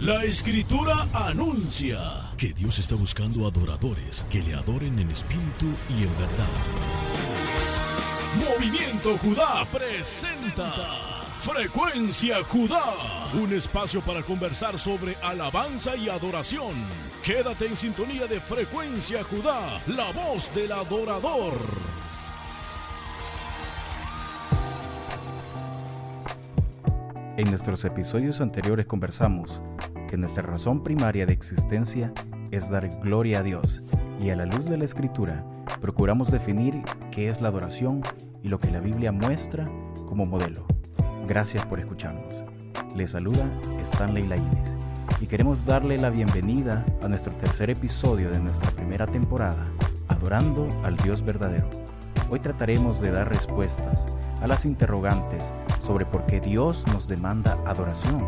La escritura anuncia que Dios está buscando adoradores que le adoren en espíritu y en verdad. Movimiento Judá presenta Frecuencia Judá, un espacio para conversar sobre alabanza y adoración. Quédate en sintonía de Frecuencia Judá, la voz del adorador. En nuestros episodios anteriores conversamos que nuestra razón primaria de existencia es dar gloria a Dios y a la luz de la Escritura procuramos definir qué es la adoración y lo que la Biblia muestra como modelo. Gracias por escucharnos. Les saluda Stanley Laínez y queremos darle la bienvenida a nuestro tercer episodio de nuestra primera temporada, Adorando al Dios verdadero. Hoy trataremos de dar respuestas a las interrogantes sobre por qué Dios nos demanda adoración.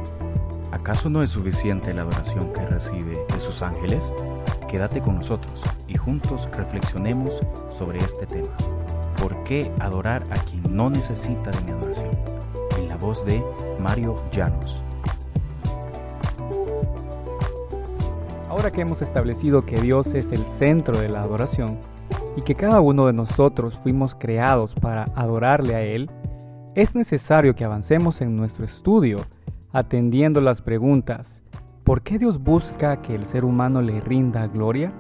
¿Acaso no es suficiente la adoración que recibe de sus ángeles? Quédate con nosotros y juntos reflexionemos sobre este tema. ¿Por qué adorar a quien no necesita de mi adoración? En la voz de Mario Llanos. Ahora que hemos establecido que Dios es el centro de la adoración y que cada uno de nosotros fuimos creados para adorarle a Él, es necesario que avancemos en nuestro estudio atendiendo las preguntas, ¿por qué Dios busca que el ser humano le rinda gloria?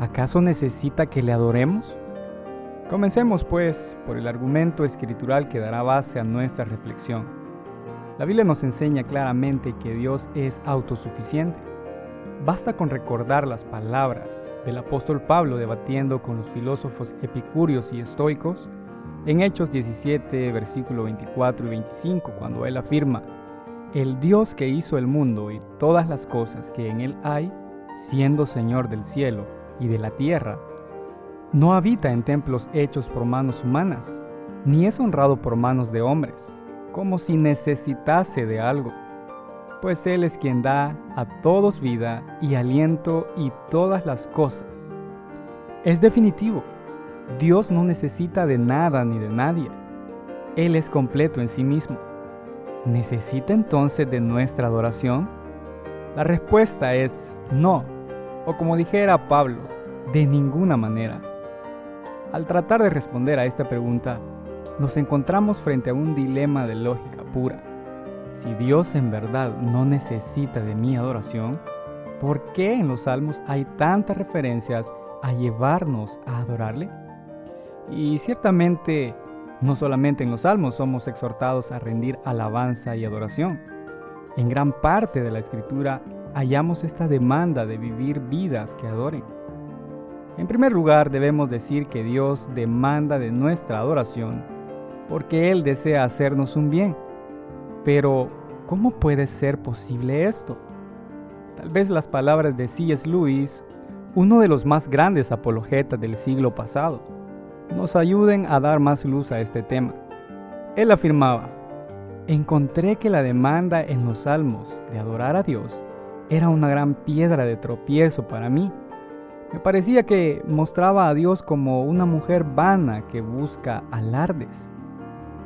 ¿Acaso necesita que le adoremos? Comencemos pues por el argumento escritural que dará base a nuestra reflexión. La Biblia nos enseña claramente que Dios es autosuficiente. Basta con recordar las palabras del apóstol Pablo debatiendo con los filósofos epicúreos y estoicos en Hechos 17, versículo 24 y 25, cuando él afirma, el Dios que hizo el mundo y todas las cosas que en él hay, siendo Señor del cielo y de la tierra, no habita en templos hechos por manos humanas, ni es honrado por manos de hombres, como si necesitase de algo, pues Él es quien da a todos vida y aliento y todas las cosas. Es definitivo, Dios no necesita de nada ni de nadie, Él es completo en sí mismo. ¿Necesita entonces de nuestra adoración? La respuesta es no, o como dijera Pablo, de ninguna manera. Al tratar de responder a esta pregunta, nos encontramos frente a un dilema de lógica pura. Si Dios en verdad no necesita de mi adoración, ¿por qué en los salmos hay tantas referencias a llevarnos a adorarle? Y ciertamente no solamente en los salmos somos exhortados a rendir alabanza y adoración. En gran parte de la escritura hallamos esta demanda de vivir vidas que adoren. En primer lugar, debemos decir que Dios demanda de nuestra adoración porque Él desea hacernos un bien. Pero, ¿cómo puede ser posible esto? Tal vez las palabras de C.S. Lewis, uno de los más grandes apologetas del siglo pasado, nos ayuden a dar más luz a este tema. Él afirmaba, encontré que la demanda en los salmos de adorar a Dios era una gran piedra de tropiezo para mí. Me parecía que mostraba a Dios como una mujer vana que busca alardes.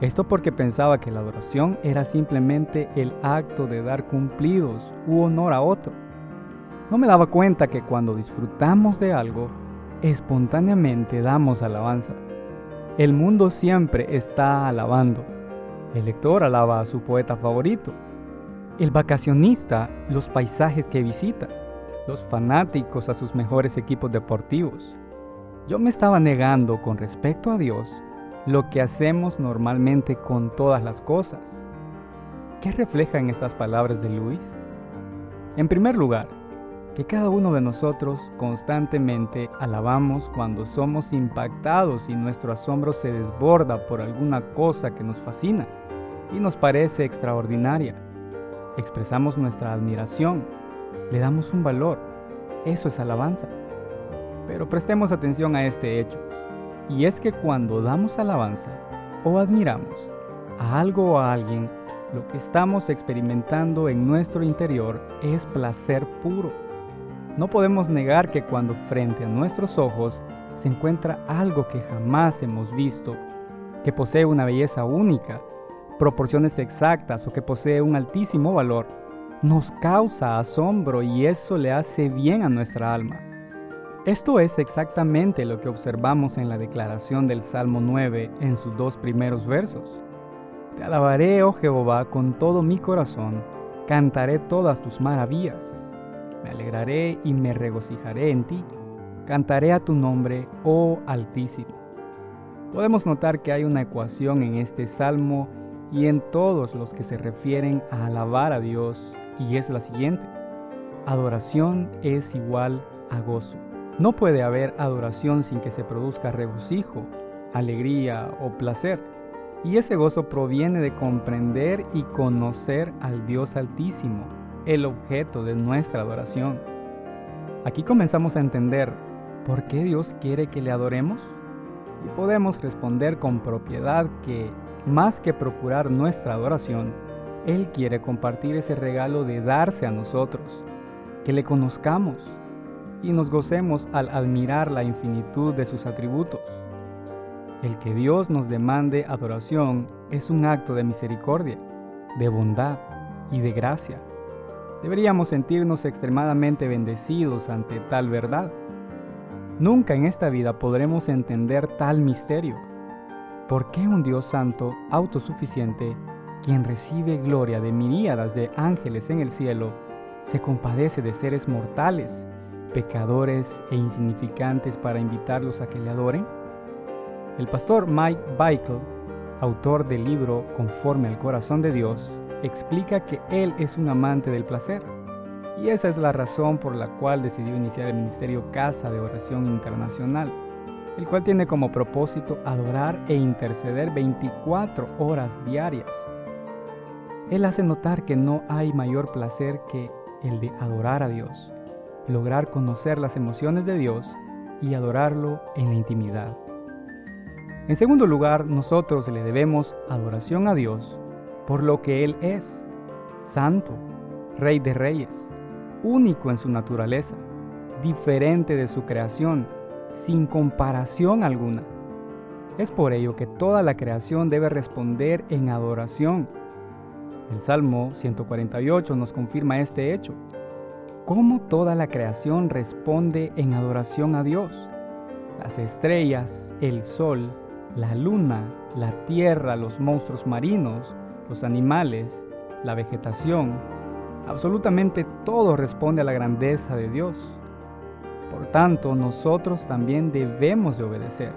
Esto porque pensaba que la adoración era simplemente el acto de dar cumplidos u honor a otro. No me daba cuenta que cuando disfrutamos de algo, espontáneamente damos alabanza. El mundo siempre está alabando. El lector alaba a su poeta favorito. El vacacionista los paisajes que visita. Los fanáticos a sus mejores equipos deportivos. Yo me estaba negando con respecto a Dios lo que hacemos normalmente con todas las cosas. ¿Qué reflejan estas palabras de Luis? En primer lugar, que cada uno de nosotros constantemente alabamos cuando somos impactados y nuestro asombro se desborda por alguna cosa que nos fascina y nos parece extraordinaria. Expresamos nuestra admiración, le damos un valor. Eso es alabanza. Pero prestemos atención a este hecho. Y es que cuando damos alabanza o admiramos a algo o a alguien, lo que estamos experimentando en nuestro interior es placer puro no podemos negar que cuando frente a nuestros ojos se encuentra algo que jamás hemos visto, que posee una belleza única, proporciones exactas o que posee un altísimo valor, nos causa asombro y eso le hace bien a nuestra alma. Esto es exactamente lo que observamos en la declaración del Salmo 9 en sus dos primeros versos. Te alabaré, oh Jehová, con todo mi corazón, cantaré todas tus maravillas. Me alegraré y me regocijaré en ti, cantaré a tu nombre, oh Altísimo. Podemos notar que hay una ecuación en este salmo y en todos los que se refieren a alabar a Dios, y es la siguiente. Adoración es igual a gozo. No puede haber adoración sin que se produzca regocijo, alegría o placer. Y ese gozo proviene de comprender y conocer al Dios Altísimo, el objeto de nuestra adoración. Aquí comenzamos a entender por qué Dios quiere que le adoremos y podemos responder con propiedad que, más que procurar nuestra adoración, Él quiere compartir ese regalo de darse a nosotros, que le conozcamos y nos gocemos al admirar la infinitud de sus atributos. El que Dios nos demande adoración es un acto de misericordia, de bondad y de gracia. Deberíamos sentirnos extremadamente bendecidos ante tal verdad. Nunca en esta vida podremos entender tal misterio. ¿Por qué un Dios santo, autosuficiente, quien recibe gloria de miríadas de ángeles en el cielo, se compadece de seres mortales, pecadores e insignificantes para invitarlos a que le adoren? El pastor Mike Bickle, autor del libro Conforme al Corazón de Dios, explica que él es un amante del placer y esa es la razón por la cual decidió iniciar el Ministerio Casa de Oración Internacional, el cual tiene como propósito adorar e interceder 24 horas diarias. Él hace notar que no hay mayor placer que el de adorar a Dios, lograr conocer las emociones de Dios y adorarlo en la intimidad. En segundo lugar, nosotros le debemos adoración a Dios por lo que Él es, santo, Rey de Reyes, único en su naturaleza, diferente de su creación, sin comparación alguna. Es por ello que toda la creación debe responder en adoración. El Salmo 148 nos confirma este hecho. Cómo toda la creación responde en adoración a Dios. Las estrellas, el sol, la luna, la tierra, los monstruos marinos, los animales, la vegetación, Absolutamente todo responde a la grandeza de Dios. Por tanto, nosotros también debemos de obedecer,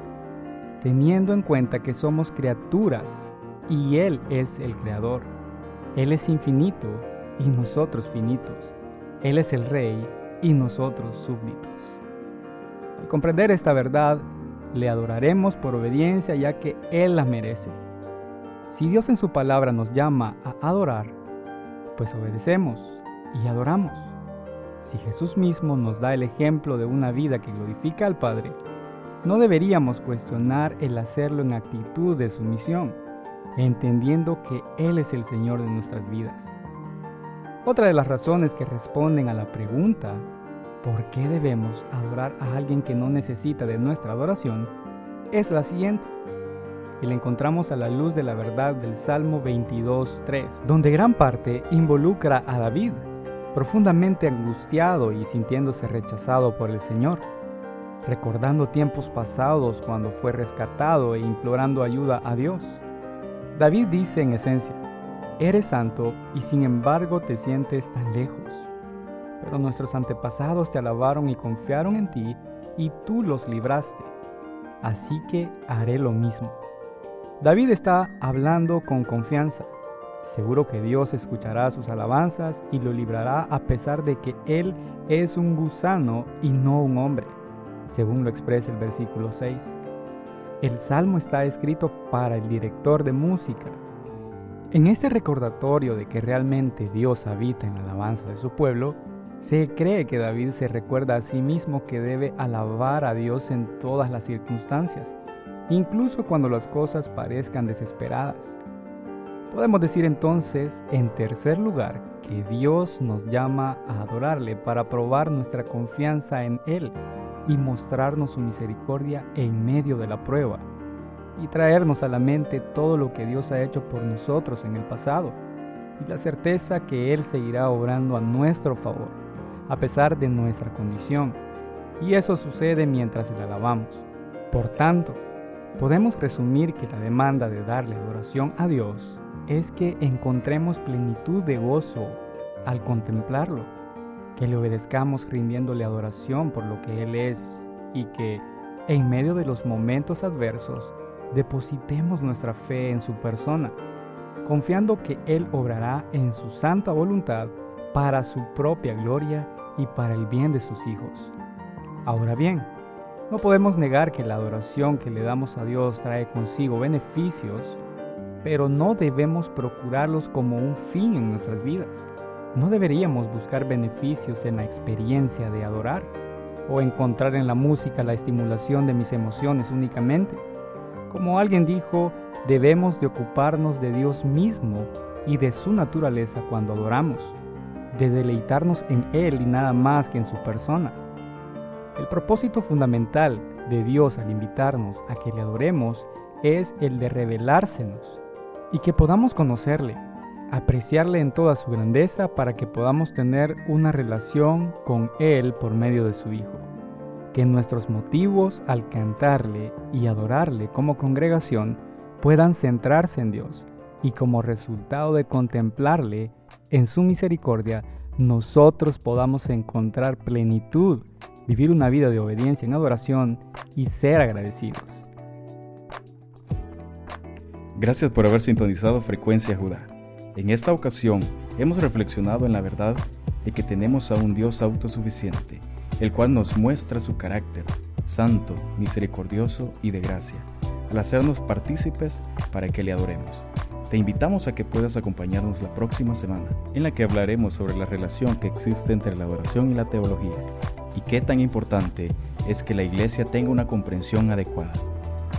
teniendo en cuenta que somos criaturas y Él es el Creador. Él es infinito y nosotros finitos. Él es el Rey y nosotros súbditos. Al comprender esta verdad, le adoraremos por obediencia ya que Él la merece. Si Dios en su palabra nos llama a adorar, pues obedecemos y adoramos. Si Jesús mismo nos da el ejemplo de una vida que glorifica al Padre, no deberíamos cuestionar el hacerlo en actitud de sumisión, entendiendo que Él es el Señor de nuestras vidas. Otra de las razones que responden a la pregunta, ¿por qué debemos adorar a alguien que no necesita de nuestra adoración? es la siguiente y la encontramos a la luz de la verdad del Salmo 22.3, donde gran parte involucra a David, profundamente angustiado y sintiéndose rechazado por el Señor, recordando tiempos pasados cuando fue rescatado e implorando ayuda a Dios. David dice en esencia, eres santo y sin embargo te sientes tan lejos. Pero nuestros antepasados te alabaron y confiaron en ti y tú los libraste. Así que haré lo mismo. David está hablando con confianza. Seguro que Dios escuchará sus alabanzas y lo librará a pesar de que él es un gusano y no un hombre, según lo expresa el versículo 6. El salmo está escrito para el director de música. En este recordatorio de que realmente Dios habita en la alabanza de su pueblo, se cree que David se recuerda a sí mismo que debe alabar a Dios en todas las circunstancias incluso cuando las cosas parezcan desesperadas. Podemos decir entonces, en tercer lugar, que Dios nos llama a adorarle para probar nuestra confianza en Él y mostrarnos su misericordia en medio de la prueba y traernos a la mente todo lo que Dios ha hecho por nosotros en el pasado. y la certeza que Él seguirá obrando a nuestro favor, a pesar de nuestra condición. Y eso sucede mientras le alabamos. Por tanto, podemos resumir que la demanda de darle adoración a Dios es que encontremos plenitud de gozo al contemplarlo, que le obedezcamos rindiéndole adoración por lo que Él es y que en medio de los momentos adversos depositemos nuestra fe en su persona, confiando que Él obrará en su santa voluntad para su propia gloria y para el bien de sus hijos. Ahora bien, no podemos negar que la adoración que le damos a Dios trae consigo beneficios, pero no debemos procurarlos como un fin en nuestras vidas. No deberíamos buscar beneficios en la experiencia de adorar o encontrar en la música la estimulación de mis emociones únicamente. Como alguien dijo, debemos de ocuparnos de Dios mismo y de su naturaleza cuando adoramos, de deleitarnos en Él y nada más que en su persona. El propósito fundamental de Dios al invitarnos a que le adoremos es el de revelársenos y que podamos conocerle, apreciarle en toda su grandeza para que podamos tener una relación con Él por medio de su Hijo que nuestros motivos al cantarle y adorarle como congregación puedan centrarse en Dios y como resultado de contemplarle en su misericordia, nosotros podamos encontrar plenitud, vivir una vida de obediencia en adoración y ser agradecidos. Gracias por haber sintonizado Frecuencia Judá. En esta ocasión hemos reflexionado en la verdad de que tenemos a un Dios autosuficiente el cual nos muestra su carácter, santo, misericordioso y de gracia, al hacernos partícipes para que le adoremos. Te invitamos a que puedas acompañarnos la próxima semana, en la que hablaremos sobre la relación que existe entre la adoración y la teología, y qué tan importante es que la iglesia tenga una comprensión adecuada.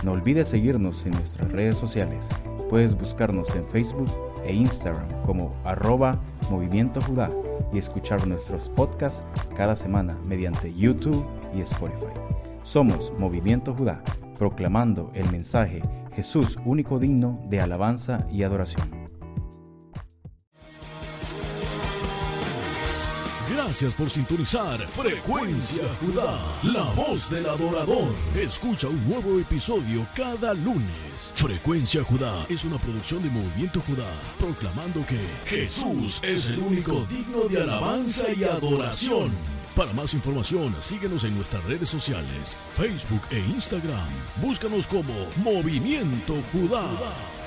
No olvides seguirnos en nuestras redes sociales. Puedes buscarnos en Facebook e Instagram como arroba Movimiento Judá y escuchar nuestros podcasts cada semana mediante YouTube y Spotify. Somos Movimiento Judá, proclamando el mensaje Jesús único digno de alabanza y adoración. Gracias por sintonizar Frecuencia Judá, la voz del adorador. Escucha un nuevo episodio cada lunes. Frecuencia Judá es una producción de Movimiento Judá, proclamando que Jesús es el único digno de alabanza y adoración. Para más información, síguenos en nuestras redes sociales, Facebook e Instagram. Búscanos como Movimiento Judá.